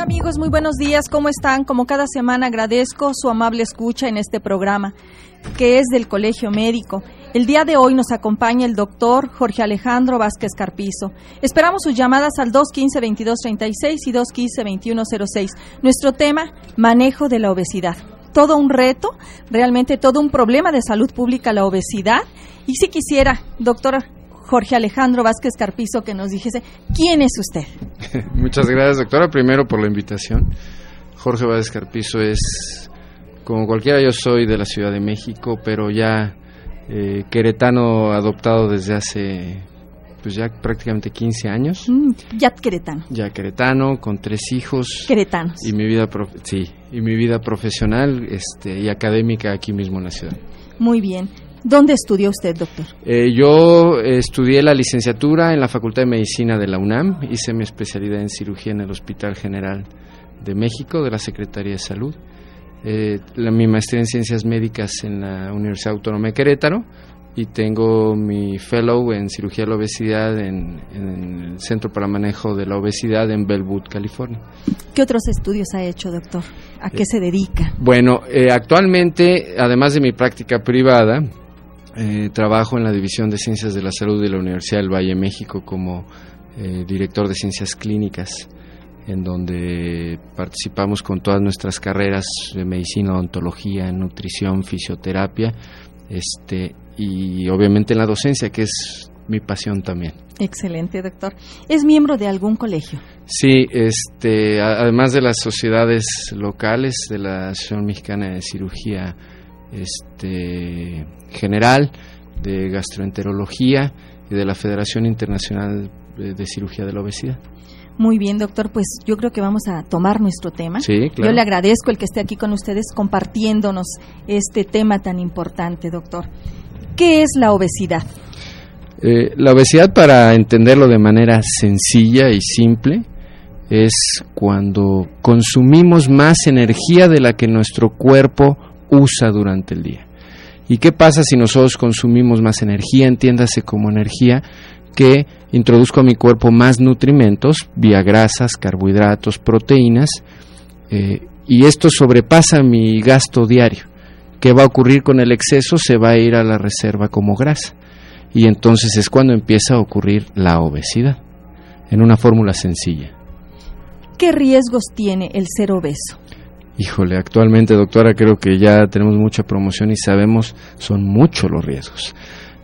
Hola amigos, muy buenos días, ¿cómo están? Como cada semana agradezco su amable escucha en este programa, que es del Colegio Médico. El día de hoy nos acompaña el doctor Jorge Alejandro Vázquez Carpizo. Esperamos sus llamadas al 215-2236 y 215-2106. Nuestro tema, manejo de la obesidad. Todo un reto, realmente todo un problema de salud pública la obesidad. Y si quisiera, doctor Jorge Alejandro Vázquez Carpizo, que nos dijese, ¿quién es usted? Muchas gracias, doctora, primero por la invitación. Jorge Vázquez Carpizo es, como cualquiera, yo soy de la Ciudad de México, pero ya eh, queretano adoptado desde hace pues ya prácticamente 15 años. Mm, ya queretano. Ya queretano, con tres hijos. Queretanos. Y mi vida, sí, y mi vida profesional este, y académica aquí mismo en la ciudad. Muy bien. ¿Dónde estudió usted, doctor? Eh, yo estudié la licenciatura en la Facultad de Medicina de la UNAM, hice mi especialidad en cirugía en el Hospital General de México, de la Secretaría de Salud, eh, la, mi maestría en ciencias médicas en la Universidad Autónoma de Querétaro y tengo mi fellow en cirugía de la obesidad en, el Centro para Manejo de la Obesidad en Bellwood, California. ¿Qué otros estudios ha hecho, doctor? ¿A qué eh, se dedica? Bueno, actualmente, además de mi práctica privada, eh, trabajo en la División de Ciencias de la Salud de la Universidad del Valle México como eh, director de Ciencias Clínicas, en donde participamos con todas nuestras carreras de medicina, odontología, nutrición, fisioterapia, este, y obviamente en la docencia, que es mi pasión también. Excelente, doctor. ¿Es miembro de algún colegio? Sí, este, además de las sociedades locales de la Asociación Mexicana de Cirugía este, General de Gastroenterología y de la Federación Internacional de, Cirugía de la Obesidad. Muy bien, doctor, pues yo creo que vamos a tomar nuestro tema. Sí, Yo le agradezco el que esté aquí con ustedes compartiéndonos este tema tan importante, doctor. ¿Qué es la obesidad? Eh, la obesidad, para entenderlo de manera sencilla y simple, es cuando consumimos más energía de la que nuestro cuerpo usa durante el día. ¿Y qué pasa si nosotros consumimos más energía? Entiéndase como energía que introduzco a mi cuerpo más nutrimentos, vía grasas, carbohidratos, proteínas, eh, y esto sobrepasa mi gasto diario. ¿Qué va a ocurrir con el exceso? Se va a ir a la reserva como grasa. Y entonces es cuando empieza a ocurrir la obesidad, en una fórmula sencilla. ¿Qué riesgos tiene el ser obeso? Híjole, actualmente, doctora, creo que ya tenemos mucha promoción y sabemos son muchos los riesgos.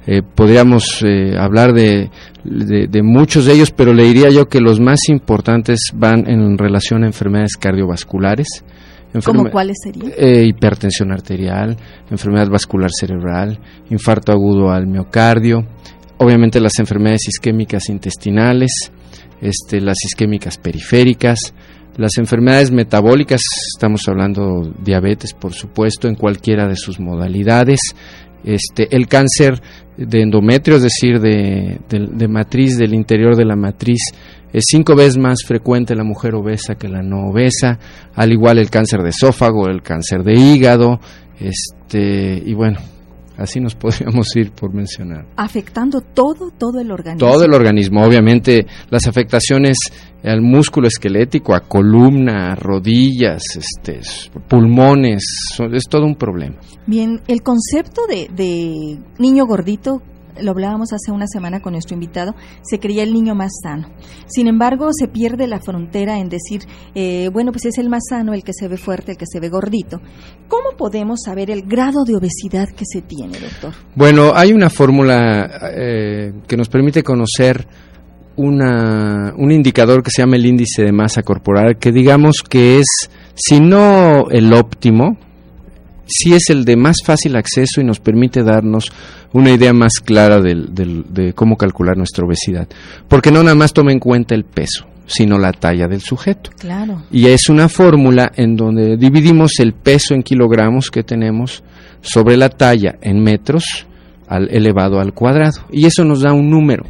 Eh, podríamos eh, hablar de, de, muchos de ellos, pero le diría yo que los más importantes van en relación a enfermedades cardiovasculares. ¿Cómo cuáles serían? Eh, hipertensión arterial, enfermedad vascular cerebral, infarto agudo al miocardio, obviamente las enfermedades isquémicas intestinales, este, las isquémicas periféricas, las enfermedades metabólicas, estamos hablando diabetes, por supuesto, en cualquiera de sus modalidades. Este, el cáncer de endometrio, es decir, de, de, matriz, del interior de la matriz, es cinco veces más frecuente en la mujer obesa que la no obesa, al igual el cáncer de esófago, el cáncer de hígado, este, y bueno, Así nos podríamos ir por mencionar. Afectando todo, todo el organismo. Todo el organismo, obviamente las afectaciones al músculo esquelético, a columna, a rodillas, este, pulmones, es todo un problema. Bien, el concepto de, de niño gordito lo hablábamos hace una semana con nuestro invitado, se creía el niño más sano. Sin embargo, se pierde la frontera en decir, eh, bueno, pues es el más sano, el que se ve fuerte, el que se ve gordito. ¿Cómo podemos saber el grado de obesidad que se tiene, doctor? Bueno, hay una fórmula eh, que nos permite conocer una, un indicador que se llama el índice de masa corporal, que digamos que es, si no el óptimo, sí es el de más fácil acceso y nos permite darnos una idea más clara de cómo calcular nuestra obesidad. Porque no nada más toma en cuenta el peso, sino la talla del sujeto. Claro. Y es una fórmula en donde dividimos el peso en kilogramos que tenemos sobre la talla en metros al elevado al cuadrado. Y eso nos da un número.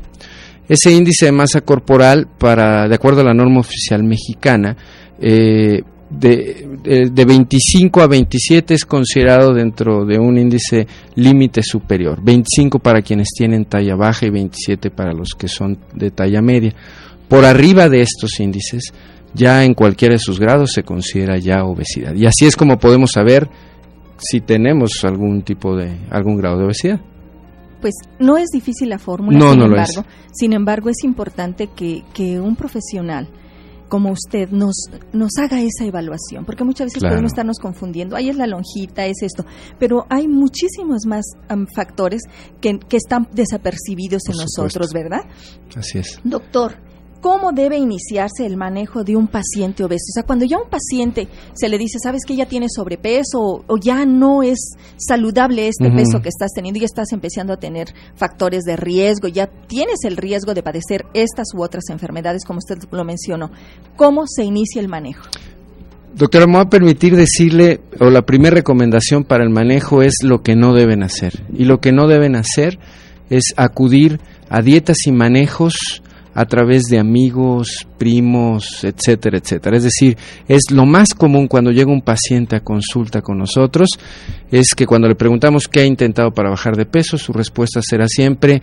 Ese índice de masa corporal, para, de acuerdo a la norma oficial mexicana, eh, de, de, 25 a 27 es considerado dentro de un índice límite superior. 25 para quienes tienen talla baja y 27 para los que son de talla media. Por arriba de estos índices ya en cualquiera de sus grados se considera ya obesidad. Y así es como podemos saber si tenemos algún tipo de, algún grado de obesidad. Pues no es difícil la fórmula, no, sin, no embargo, lo es. sin embargo es importante que, que un profesional como usted nos, nos haga esa evaluación, porque muchas veces Claro. podemos estarnos confundiendo, ahí es la lonjita, es esto, pero hay muchísimos más am, factores que, que están desapercibidos en nosotros. ¿verdad? Así es. Doctor, ¿cómo debe iniciarse el manejo de un paciente obeso? O sea, cuando ya a un paciente se le dice, sabes que ya tiene sobrepeso o, o ya no es saludable este peso que estás teniendo y ya estás empezando a tener factores de riesgo, ya tienes el riesgo de padecer estas u otras enfermedades, como usted lo mencionó. ¿Cómo se inicia el manejo? Doctora, me va a permitir decirle, o la primera recomendación para el manejo es lo que no deben hacer. Y lo que no deben hacer es acudir a dietas y manejos a través de amigos, primos, etcétera, etcétera. Es decir, es lo más común cuando llega un paciente a consulta con nosotros, es que cuando le preguntamos qué ha intentado para bajar de peso, su respuesta será siempre,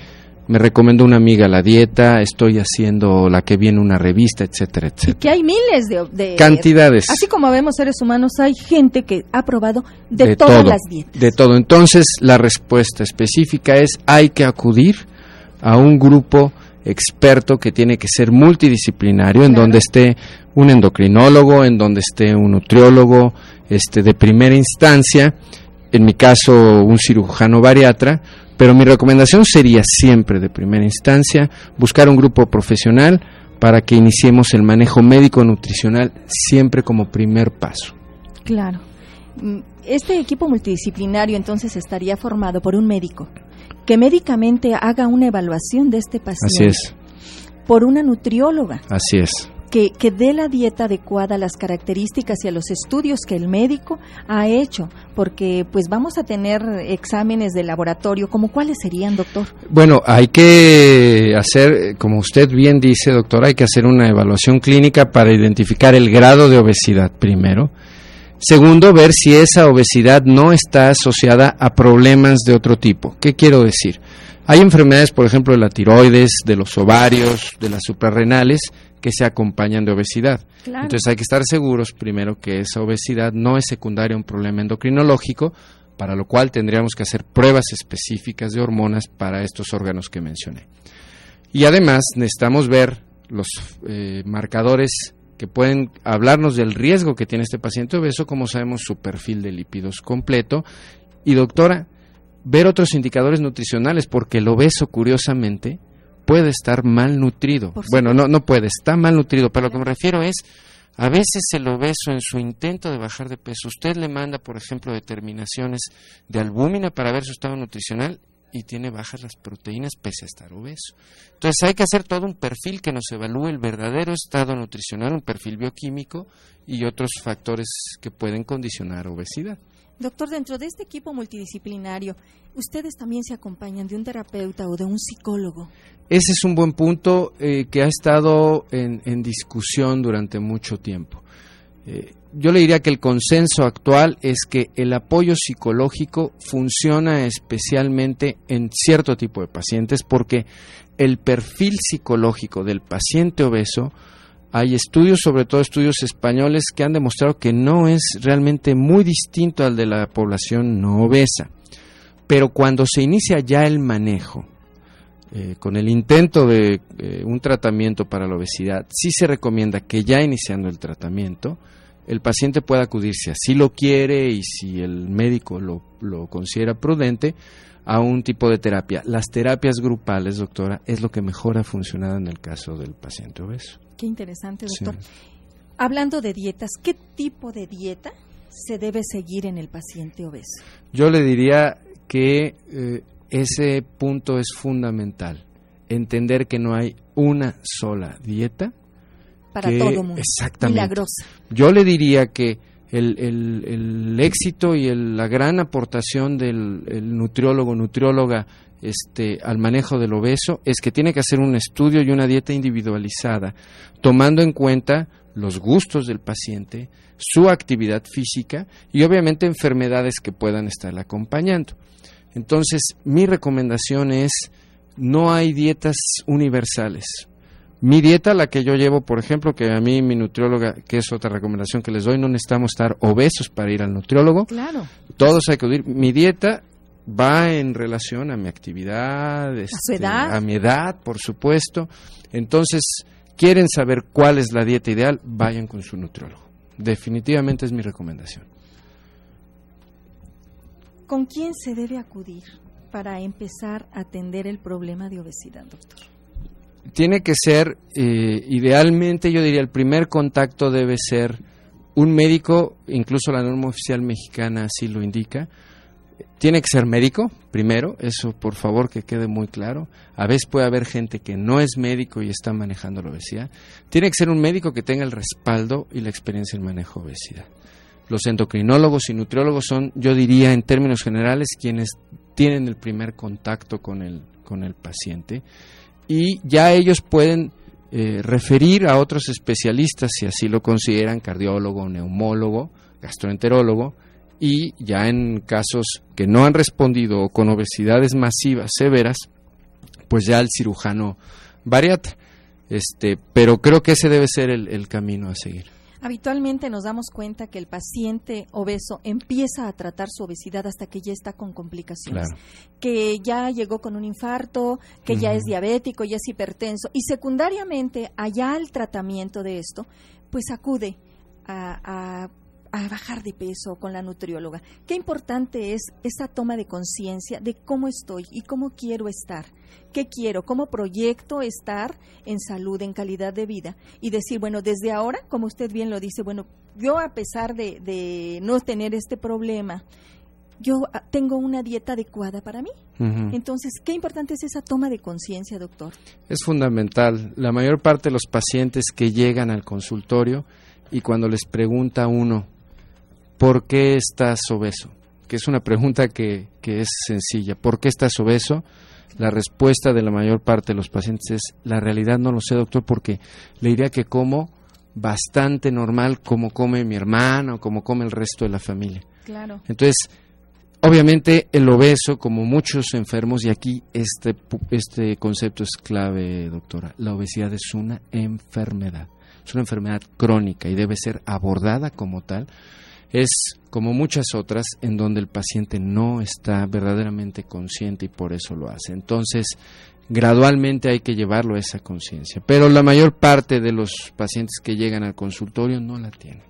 me recomendó una amiga la dieta, estoy haciendo la que viene en una revista, etcétera, Y etcétera. que hay miles de... de- Cantidades. Así como vemos seres humanos, hay gente que ha probado de, de todas todo, las dietas. De todo. Entonces, la respuesta específica es hay que acudir a un grupo experto que tiene que ser multidisciplinario, en donde esté un endocrinólogo, en donde esté un nutriólogo, este de primera instancia, en mi caso un cirujano bariatra, pero mi recomendación sería siempre de primera instancia buscar un grupo profesional para que iniciemos el manejo médico nutricional siempre como primer paso. Claro. Mm, Este equipo multidisciplinario entonces estaría formado por un médico que médicamente haga una evaluación de este Así paciente, es, por una nutrióloga así es. que, que dé la dieta adecuada a las características y a los estudios que el médico ha hecho, porque pues vamos a tener exámenes de laboratorio, como cuáles serían, doctor? Bueno, hay que hacer, como usted bien dice, doctor, hay que hacer una evaluación clínica para identificar el grado de obesidad primero. Segundo, ver si esa obesidad no está asociada a problemas de otro tipo. ¿Qué quiero decir? Hay enfermedades, por ejemplo, de la tiroides, de los ovarios, de las suprarrenales, que se acompañan de obesidad. Claro. Entonces hay que estar seguros primero que esa obesidad no es secundaria a un problema endocrinológico, para lo cual tendríamos que hacer pruebas específicas de hormonas para estos órganos que mencioné. Y además necesitamos ver los eh, marcadores que pueden hablarnos del riesgo que tiene este paciente obeso, como sabemos su perfil de lípidos completo. Y doctora, ver otros indicadores nutricionales, porque el obeso, curiosamente, puede estar mal nutrido. Bueno, no, no puede, está mal nutrido, pero lo que me refiero es, a veces el obeso en su intento de bajar de peso, usted le manda, por ejemplo, determinaciones de albúmina para ver su estado nutricional y tiene bajas las proteínas pese a estar obeso. Entonces hay que hacer todo un perfil que nos evalúe el verdadero estado nutricional, un perfil bioquímico y otros factores que pueden condicionar obesidad. Doctor, dentro de este equipo multidisciplinario, ¿ustedes también se acompañan de un terapeuta o de un psicólogo? Ese es un buen punto eh, que ha estado en, en discusión durante mucho tiempo. Eh, yo le diría que el consenso actual es que el apoyo psicológico funciona especialmente en cierto tipo de pacientes porque el perfil psicológico del paciente obeso, hay estudios, sobre todo estudios españoles, que han demostrado que no es realmente muy distinto al de la población no obesa. Pero cuando se inicia ya el manejo, eh, con el intento de eh, un tratamiento para la obesidad, sí se recomienda que ya iniciando el tratamiento, el paciente pueda acudir, si así lo quiere y si el médico lo, lo considera prudente, a un tipo de terapia. Las terapias grupales, doctora, es lo que mejor ha funcionado en el caso del paciente obeso. Qué interesante, Sí. doctor. Hablando de dietas, ¿qué tipo de dieta se debe seguir en el paciente obeso? Yo le diría que eh, ese punto es fundamental, entender que no hay una sola dieta Para que- todo mundo. exactamente. Milagrosa. Yo le diría que el, el- el éxito y el- la gran aportación del el nutriólogo, nutrióloga, este, al manejo del obeso es que tiene que hacer un estudio y una dieta individualizada, tomando en cuenta los gustos del paciente, su actividad física y obviamente enfermedades que puedan estar acompañando. Entonces, mi recomendación es, no hay dietas universales. Mi dieta, la que yo llevo, por ejemplo, que a mí mi nutrióloga, que es otra recomendación que les doy, no necesitamos estar obesos para ir al nutriólogo. Claro. Todos hay que ir. Mi dieta va en relación a mi actividad, este, edad? a mi edad, por supuesto. Entonces, quieren saber cuál es la dieta ideal, vayan con su nutriólogo. Definitivamente es mi recomendación. ¿Con quién se debe acudir para empezar a atender el problema de obesidad, doctor? Tiene que ser, eh, idealmente yo diría, el primer contacto debe ser un médico, incluso la norma oficial mexicana así lo indica, tiene que ser médico, primero, eso por favor que quede muy claro. A veces puede haber gente que no es médico y está manejando la obesidad. Tiene que ser un médico que tenga el respaldo y la experiencia en manejo de obesidad. Los endocrinólogos y nutriólogos son, yo diría en términos generales, quienes tienen el primer contacto con el, con el paciente y ya ellos pueden eh, referir a otros especialistas, si así lo consideran, cardiólogo, neumólogo, gastroenterólogo, y ya en casos que no han respondido o con obesidades masivas severas, pues ya el cirujano bariatra. Este, pero creo que ese debe ser el, camino a seguir. Habitualmente nos damos cuenta que el paciente obeso empieza a tratar su obesidad hasta que ya está con complicaciones, que ya llegó con un infarto, que ya es diabético, ya es hipertenso. Y secundariamente allá el tratamiento de esto, pues acude a a bajar de peso con la nutrióloga. Qué importante es esa toma de conciencia de cómo estoy y cómo quiero estar, qué quiero, cómo proyecto estar en salud, en calidad de vida y decir, bueno, desde ahora, como usted bien lo dice, bueno, yo a pesar de, no tener este problema, yo ah, tengo una dieta adecuada para mí. Entonces, qué importante es esa toma de conciencia, doctor. Es fundamental. La mayor parte de los pacientes que llegan al consultorio y cuando les pregunta uno, ¿por qué estás obeso? Que es una pregunta que, es sencilla. ¿Por qué estás obeso? La respuesta de la mayor parte de los pacientes es, la realidad no lo sé, doctor, porque le diría que como bastante normal como come mi hermano, como come el resto de la familia. Claro. Entonces, obviamente el obeso, como muchos enfermos, y aquí este, este concepto es clave, doctora, la obesidad es una enfermedad, es una enfermedad crónica y debe ser abordada como tal es como muchas otras en donde el paciente no está verdaderamente consciente y por eso lo hace. Entonces, gradualmente hay que llevarlo a esa conciencia. Pero la mayor parte de los pacientes que llegan al consultorio no la tienen,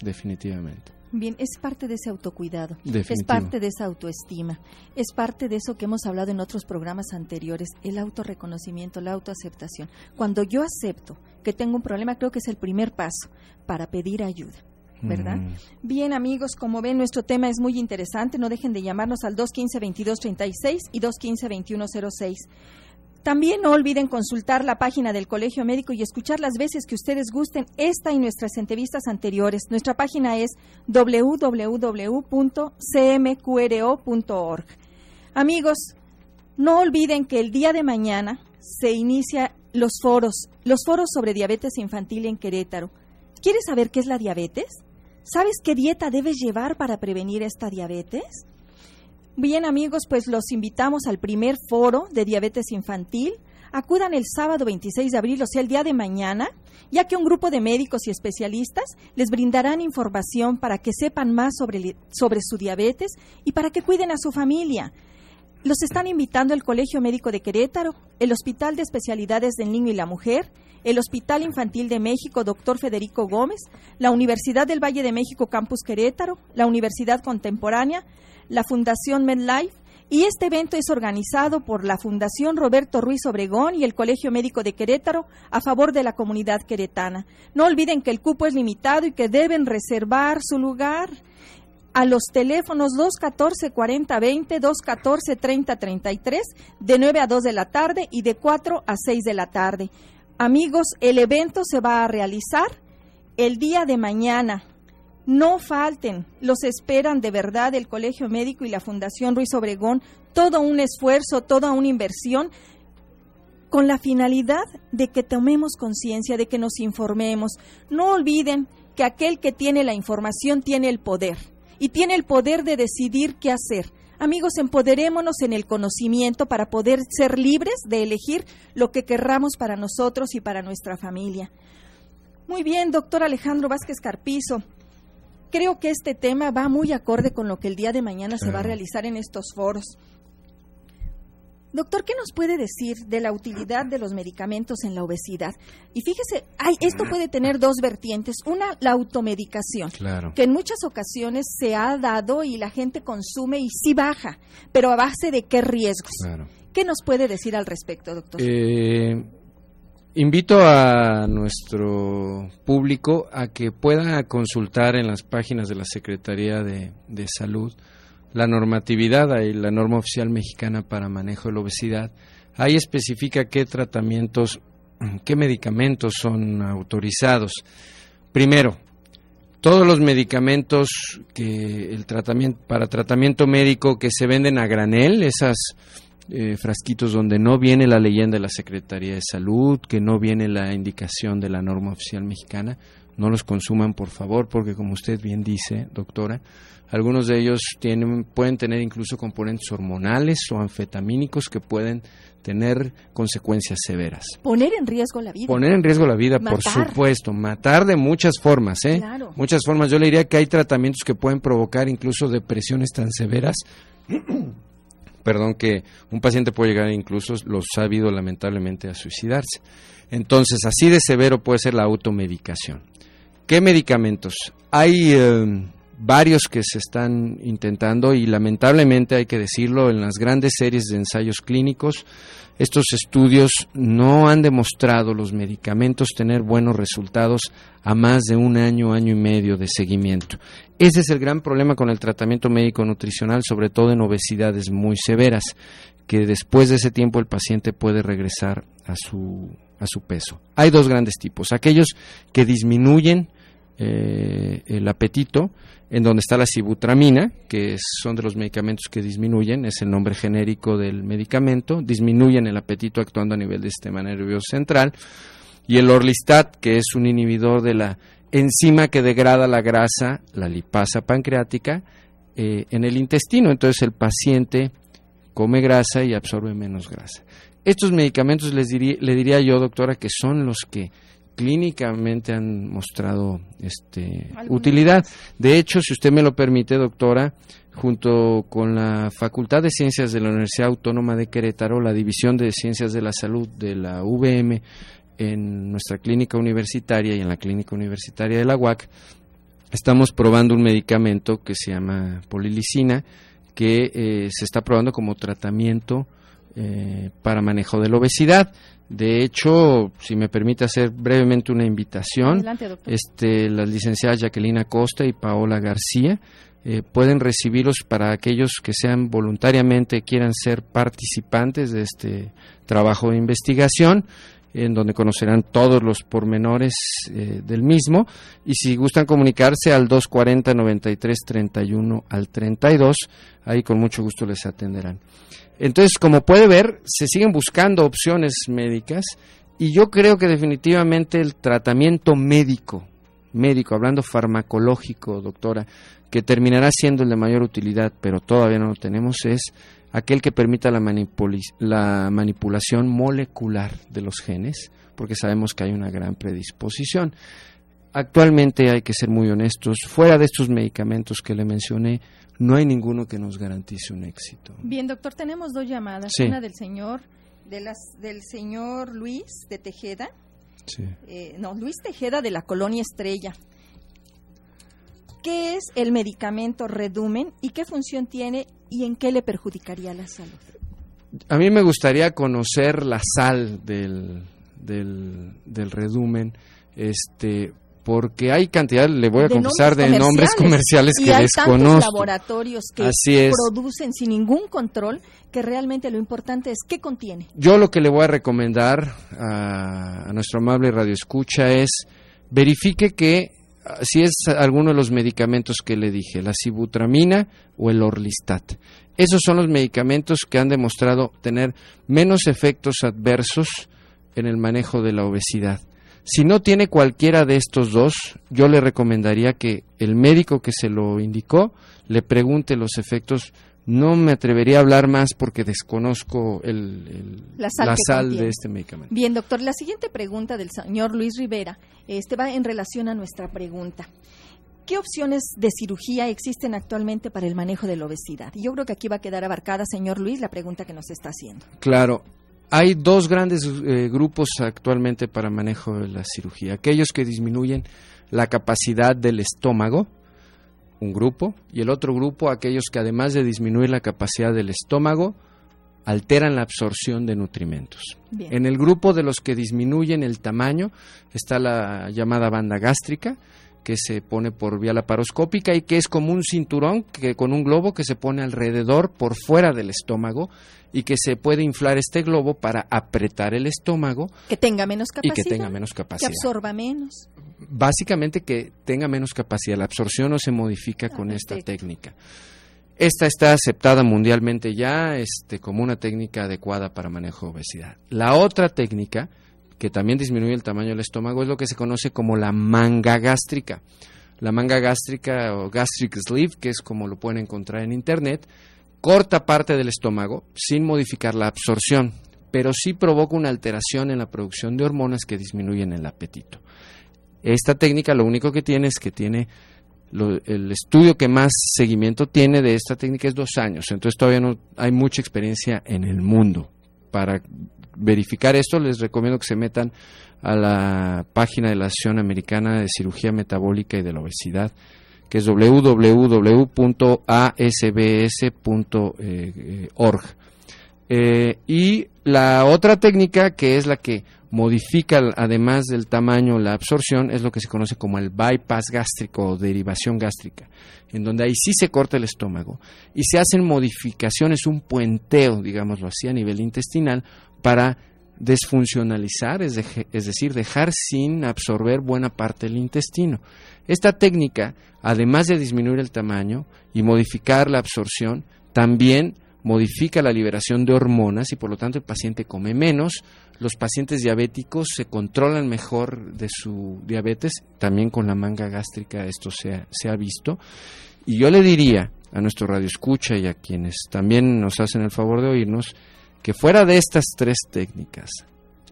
definitivamente. Bien, es parte de ese autocuidado, es parte de esa autoestima, es parte de eso que hemos hablado en otros programas anteriores, el autorreconocimiento, la autoaceptación. Cuando yo acepto que tengo un problema, creo que es el primer paso para pedir ayuda. ¿Verdad? Bien, amigos, como ven, nuestro tema es muy interesante. No dejen de llamarnos al 215-2236 y 215-2106. También no olviden consultar la página del Colegio Médico y escuchar las veces que ustedes gusten esta y nuestras entrevistas anteriores. Nuestra página es www.cmqro.org. Amigos, no olviden que el día de mañana se inicia los foros, los foros sobre diabetes infantil en Querétaro. ¿Quieres saber qué es la diabetes? ¿Sabes qué dieta debes llevar para prevenir esta diabetes? Bien amigos, pues los invitamos al primer foro de diabetes infantil. Acudan el sábado 26 de abril, o sea, el día de mañana, ya que un grupo de médicos y especialistas les brindarán información para que sepan más sobre, sobre su diabetes y para que cuiden a su familia. Los están invitando el Colegio Médico de Querétaro, el Hospital de Especialidades del Niño y la Mujer, el Hospital Infantil de México, Dr. Federico Gómez, la Universidad del Valle de México, Campus Querétaro, la Universidad Contemporánea, la Fundación MedLife, y este evento es organizado por la Fundación Roberto Ruiz Obregón y el Colegio Médico de Querétaro a favor de la comunidad queretana. No olviden que el cupo es limitado y que deben reservar su lugar a los teléfonos 214-4020, 214-3033, de 9 a 2 de la tarde y de 4 a 6 de la tarde. Amigos, el evento se va a realizar el día de mañana. No falten, los esperan de verdad el Colegio Médico y la Fundación Ruiz Obregón, todo un esfuerzo, toda una inversión con la finalidad de que tomemos conciencia, de que nos informemos. No olviden que aquel que tiene la información tiene el poder y tiene el poder de decidir qué hacer. Amigos, empoderémonos en el conocimiento para poder ser libres de elegir lo que querramos para nosotros y para nuestra familia. Muy bien, doctor Alejandro Vázquez Carpizo. Creo que este tema va muy acorde con lo que el día de mañana se va a realizar en estos foros. Doctor, ¿qué nos puede decir de la utilidad de los medicamentos en la obesidad? Y fíjese, hay, esto puede tener dos vertientes. Una, la automedicación, que en muchas ocasiones se ha dado y la gente consume y sí baja, pero a base de qué riesgos. ¿Qué nos puede decir al respecto, doctor? Eh, invito a nuestro público a que pueda consultar en las páginas de la Secretaría de Salud la normatividad y la norma oficial mexicana para manejo de la obesidad, ahí especifica qué tratamientos, qué medicamentos son autorizados. Primero, todos los medicamentos que el tratamiento para tratamiento médico que se venden a granel, esas eh, frasquitos donde no viene la leyenda de la Secretaría de Salud, que no viene la indicación de la norma oficial mexicana, no los consuman por favor, porque como usted bien dice, doctora, algunos de ellos tienen, pueden tener incluso componentes hormonales o anfetamínicos que pueden tener consecuencias severas. Poner en riesgo la vida. Poner en riesgo la vida, por supuesto. Matar de muchas formas, ¿eh? Muchas formas. Yo le diría que hay tratamientos que pueden provocar incluso depresiones tan severas. Perdón, que un paciente puede llegar incluso, los ha habido lamentablemente, a suicidarse. Entonces, así de severo puede ser la automedicación. ¿Qué medicamentos? Hay eh, varios que se están intentando y lamentablemente hay que decirlo, en las grandes series de ensayos clínicos, estos estudios no han demostrado los medicamentos tener buenos resultados a más de un año, año y medio de seguimiento. Ese es el gran problema con el tratamiento médico nutricional, sobre todo en obesidades muy severas, que después de ese tiempo el paciente puede regresar a su, a su peso. Hay dos grandes tipos, aquellos que disminuyen eh, el apetito, en donde está la sibutramina, que son de los medicamentos que disminuyen, es el nombre genérico del medicamento, disminuyen el apetito actuando a nivel del sistema nervioso central, y el orlistat, que es un inhibidor de la enzima que degrada la grasa, la lipasa pancreática, eh, en el intestino. Entonces el paciente come grasa y absorbe menos grasa. Estos medicamentos les le diría yo, doctora, que son los que clínicamente han mostrado este, utilidad. De hecho, si usted me lo permite, doctora, junto con la Facultad de Ciencias de la Universidad Autónoma de Querétaro, la División de Ciencias de la Salud de la VM, en nuestra clínica universitaria y en la clínica universitaria de la UAC, estamos probando un medicamento que se llama polilicina, que eh, se está probando como tratamiento eh, para manejo de la obesidad. De hecho, si me permite hacer brevemente una invitación, este, las licenciadas Jacqueline Acosta y Paola García eh, pueden recibirlos para aquellos que sean voluntariamente quieran ser participantes de este trabajo de investigación en donde conocerán todos los pormenores eh, del mismo. Y si gustan comunicarse al 240 93 31 al 32 ahí con mucho gusto les atenderán. Entonces, como puede ver, se siguen buscando opciones médicas y yo creo que definitivamente el tratamiento médico, médico, hablando farmacológico, doctora, que terminará siendo el de mayor utilidad, pero todavía no lo tenemos, es aquel que permita la, la manipulación molecular de los genes, porque sabemos que hay una gran predisposición. Actualmente hay que ser muy honestos, fuera de estos medicamentos que le mencioné, no hay ninguno que nos garantice un éxito. Bien, doctor, tenemos dos llamadas. Una del señor, de las, del señor Luis de Tejeda. Sí. Eh, no, Luis Tejeda de la Colonia Estrella. ¿Qué es el medicamento Redumen y qué función tiene y en qué le perjudicaría la salud? A mí me gustaría conocer la sal del, del, del Redumen, este, porque hay cantidad, le voy a confesar, de nombres comerciales que y hay desconozco. laboratorios que producen sin ningún control que realmente lo importante es qué contiene. Yo lo que le voy a recomendar a, a nuestro amable radioescucha es verifique que si es alguno de los medicamentos que le dije, la sibutramina o el orlistat. Esos son los medicamentos que han demostrado tener menos efectos adversos en el manejo de la obesidad. Si no tiene cualquiera de estos dos, yo le recomendaría que el médico que se lo indicó le pregunte los efectos No me atrevería a hablar más porque desconozco el, la sal, de este medicamento. Bien, doctor, la siguiente pregunta del señor Luis Rivera este va en relación a nuestra pregunta. ¿Qué opciones de cirugía existen actualmente para el manejo de la obesidad? Yo creo que aquí va a quedar abarcada, señor Luis, la pregunta que nos está haciendo. Claro. Hay dos grandes eh, grupos actualmente para manejo de la cirugía. Aquellos que disminuyen la capacidad del estómago, un grupo, y el otro grupo, aquellos que además de disminuir la capacidad del estómago, alteran la absorción de nutrimentos. En el grupo de los que disminuyen el tamaño está la llamada banda gástrica, que se pone por vía laparoscópica y que es como un cinturón que con un globo que se pone alrededor por fuera del estómago y que se puede inflar este globo para apretar el estómago que tenga menos capacidad y que tenga menos capacidad. que absorba menos básicamente que tenga menos capacidad la absorción no se modifica ah, con esta técnica esta está aceptada mundialmente ya este, como una técnica adecuada para manejo de obesidad la otra técnica que también disminuye el tamaño del estómago, es lo que se conoce como la manga gástrica. La manga gástrica o gastric sleeve, que es como lo pueden encontrar en internet, corta parte del estómago sin modificar la absorción, pero sí provoca una alteración en la producción de hormonas que disminuyen el apetito. Esta técnica lo único que tiene es que tiene el estudio que más seguimiento tiene de esta técnica es dos años, entonces todavía no hay mucha experiencia en el mundo para verificar esto, les recomiendo que se metan a la página de la Asociación Americana de Cirugía Metabólica y de la Obesidad, que es www.asbs.org. Eh, y la otra técnica, que es la que modifica además del tamaño la absorción, es lo que se conoce como el bypass gástrico o derivación gástrica, en donde ahí sí se corta el estómago y se hacen modificaciones, un puenteo, digámoslo así, a nivel intestinal para desfuncionalizar, es, decir, dejar sin absorber buena parte del intestino. Esta técnica, además de disminuir el tamaño y modificar la absorción, también modifica la liberación de hormonas y por lo tanto el paciente come menos, los pacientes diabéticos se controlan mejor de su diabetes, también con la manga gástrica esto se ha visto. Y yo le diría a nuestro radio escucha y a quienes también nos hacen el favor de oírnos, que fuera de estas tres técnicas,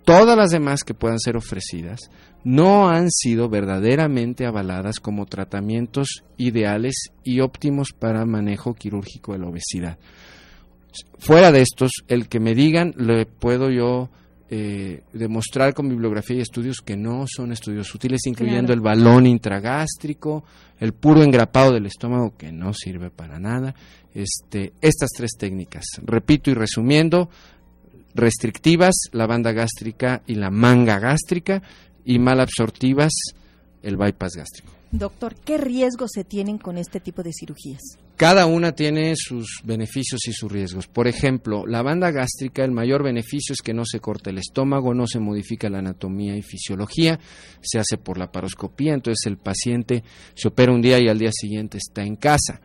todas las demás que puedan ser ofrecidas no han sido verdaderamente avaladas como tratamientos ideales y óptimos para manejo quirúrgico de la obesidad. Fuera de estos, el que me digan, le puedo yo eh, demostrar con bibliografía y estudios que no son estudios útiles, incluyendo el balón intragástrico, el puro engrapado del estómago, que no sirve para nada. Este, estas tres técnicas, repito y resumiendo, restrictivas, la banda gástrica y la manga gástrica, y mal absortivas, el bypass gástrico. Doctor, ¿qué riesgos se tienen con este tipo de cirugías? Cada una tiene sus beneficios y sus riesgos. Por ejemplo, la banda gástrica, el mayor beneficio es que no se corta el estómago, no se modifica la anatomía y fisiología, se hace por la paroscopía, entonces el paciente se opera un día y al día siguiente está en casa.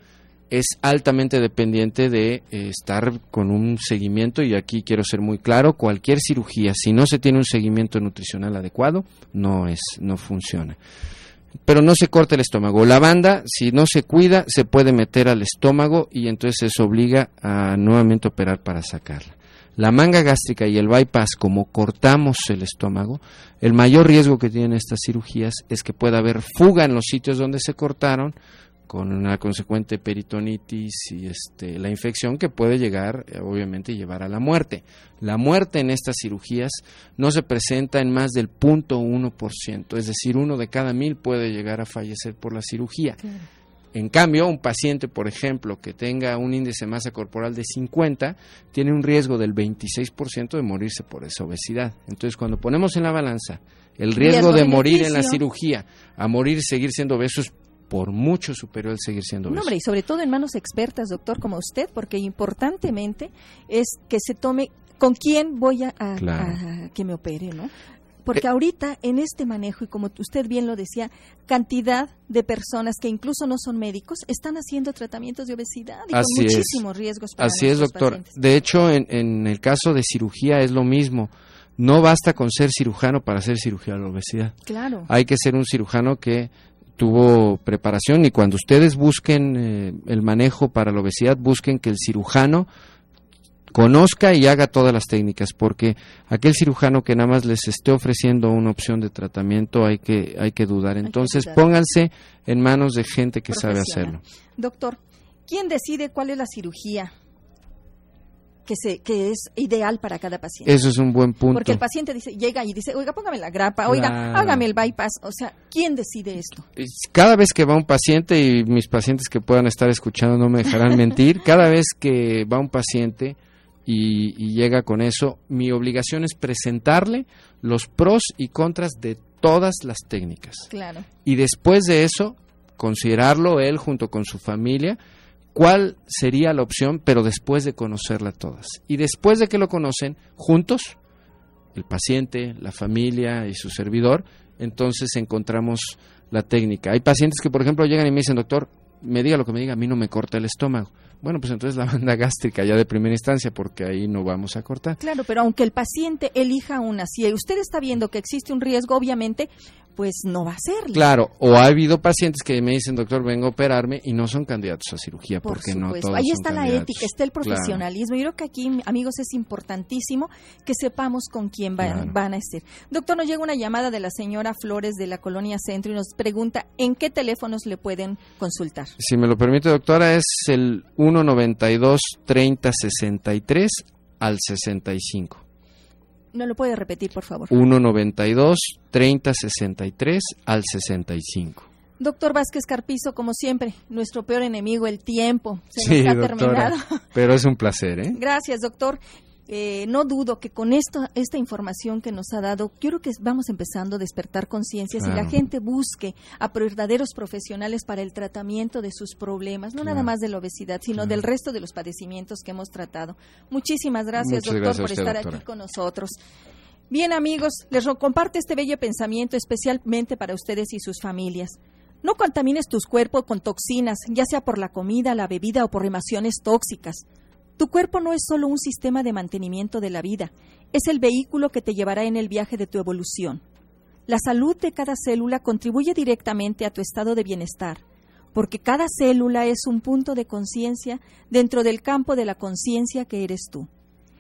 Es altamente dependiente de eh, estar con un seguimiento y aquí quiero ser muy claro, cualquier cirugía, si no se tiene un seguimiento nutricional adecuado, no es no funciona pero no se corta el estómago. La banda, si no se cuida, se puede meter al estómago y entonces se obliga a nuevamente operar para sacarla. La manga gástrica y el bypass, como cortamos el estómago, el mayor riesgo que tienen estas cirugías es que pueda haber fuga en los sitios donde se cortaron, con una consecuente peritonitis y este, la infección que puede llegar, eh, obviamente, llevar a la muerte. La muerte en estas cirugías no se presenta en más del 0.1%, es decir, uno de cada mil puede llegar a fallecer por la cirugía. En cambio, un paciente, por ejemplo, que tenga un índice de masa corporal de 50, tiene un riesgo del 26% de morirse por esa obesidad. Entonces, cuando ponemos en la balanza el riesgo, de morir en la cirugía a morir y seguir siendo obeso por mucho superior el seguir siendo obeso. y sobre todo en manos expertas, doctor, como usted, porque importantemente es que se tome con quién voy a, que me opere, ¿no? Porque eh, ahorita en este manejo, y como usted bien lo decía, cantidad de personas que incluso no son médicos están haciendo tratamientos de obesidad y con muchísimos riesgos para Así es, doctor. De hecho, en, en, el caso de cirugía es lo mismo. No basta con ser cirujano para hacer cirugía de la obesidad. Claro. Hay que ser un cirujano que tuvo preparación y cuando ustedes busquen eh, el manejo para la obesidad, busquen que el cirujano conozca y haga todas las técnicas, porque aquel cirujano que nada más les esté ofreciendo una opción de tratamiento hay que, hay que dudar. Entonces pónganse en manos de gente que sabe hacerlo. Doctor, ¿quién decide cuál es la cirugía? Que, se, que es ideal para cada paciente. Eso es un buen punto. Porque el paciente dice, llega y dice, oiga, póngame la grapa, oiga, hágame el bypass. O sea, ¿quién decide esto? Cada vez que va un paciente, y mis pacientes que puedan estar escuchando no me dejarán mentir, cada vez que va un paciente y, llega con eso, mi obligación es presentarle los pros y contras de todas las técnicas. Claro. Y después de eso, considerarlo él junto con su familia, cuál sería la opción, pero después de conocerla todas. Y después de que lo conocen, juntos, el paciente, la familia y su servidor, entonces encontramos la técnica. Hay pacientes que, por ejemplo, llegan y me dicen, doctor, me diga lo que me diga, a mí no me corta el estómago. Bueno, pues entonces la banda gástrica ya de primera instancia, porque ahí no vamos a cortar. Claro, pero aunque el paciente elija una, si usted está viendo que existe un riesgo, obviamente pues no va a ser. Claro, o ha habido pacientes que me dicen, doctor, vengo a operarme y no son candidatos a cirugía, porque no todos Ahí está la ética, está el profesionalismo. Yo creo que aquí, amigos, es importantísimo que sepamos con quién van a estar. Doctor, nos llega una llamada de la señora Flores de la Colonia Centro y nos pregunta en qué teléfonos le pueden consultar. Si me lo permite, doctora, es el 192 3063 al 65. ¿No lo puede repetir, por favor? 192 3063 al 65. Doctor Vázquez Carpizo, como siempre, nuestro peor enemigo, el tiempo. Se nos ha terminado. Pero es un placer, ¿eh? Gracias, doctor. Eh, no dudo que con esto, esta información que nos ha dado, quiero que vamos empezando a despertar conciencias y la gente busque a verdaderos profesionales para el tratamiento de sus problemas, no nada más de la obesidad, sino del resto de los padecimientos que hemos tratado. Muchísimas gracias, doctor, por estar aquí con nosotros. Bien, amigos, les comparto este bello pensamiento especialmente para ustedes y sus familias. No contamines tus cuerpos con toxinas, ya sea por la comida, la bebida o por emociones tóxicas. Tu cuerpo no es solo un sistema de mantenimiento de la vida, es el vehículo que te llevará en el viaje de tu evolución. La salud de cada célula contribuye directamente a tu estado de bienestar, porque cada célula es un punto de conciencia dentro del campo de la conciencia que eres tú.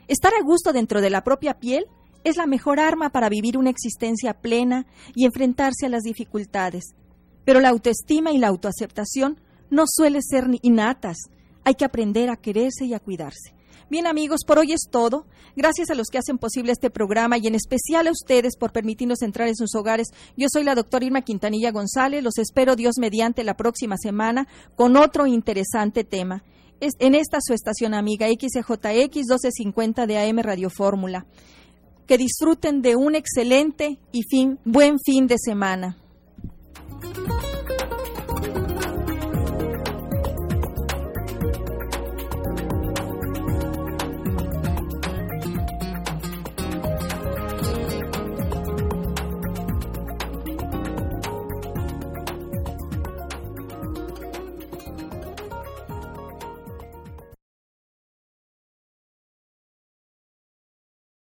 Estar a gusto dentro de la propia piel es la mejor arma para vivir una existencia plena y enfrentarse a las dificultades. Pero la autoestima y la autoaceptación no suelen ser innatas, hay que aprender a quererse y a cuidarse. Bien amigos, por hoy es todo. Gracias a los que hacen posible este programa y en especial a ustedes por permitirnos entrar en sus hogares. Yo soy la doctora Irma Quintanilla González. Los espero Dios mediante la próxima semana con otro interesante tema. en esta su estación amiga XJX 1250 de AM Radio Fórmula. Que disfruten de un excelente y fin, buen fin de semana.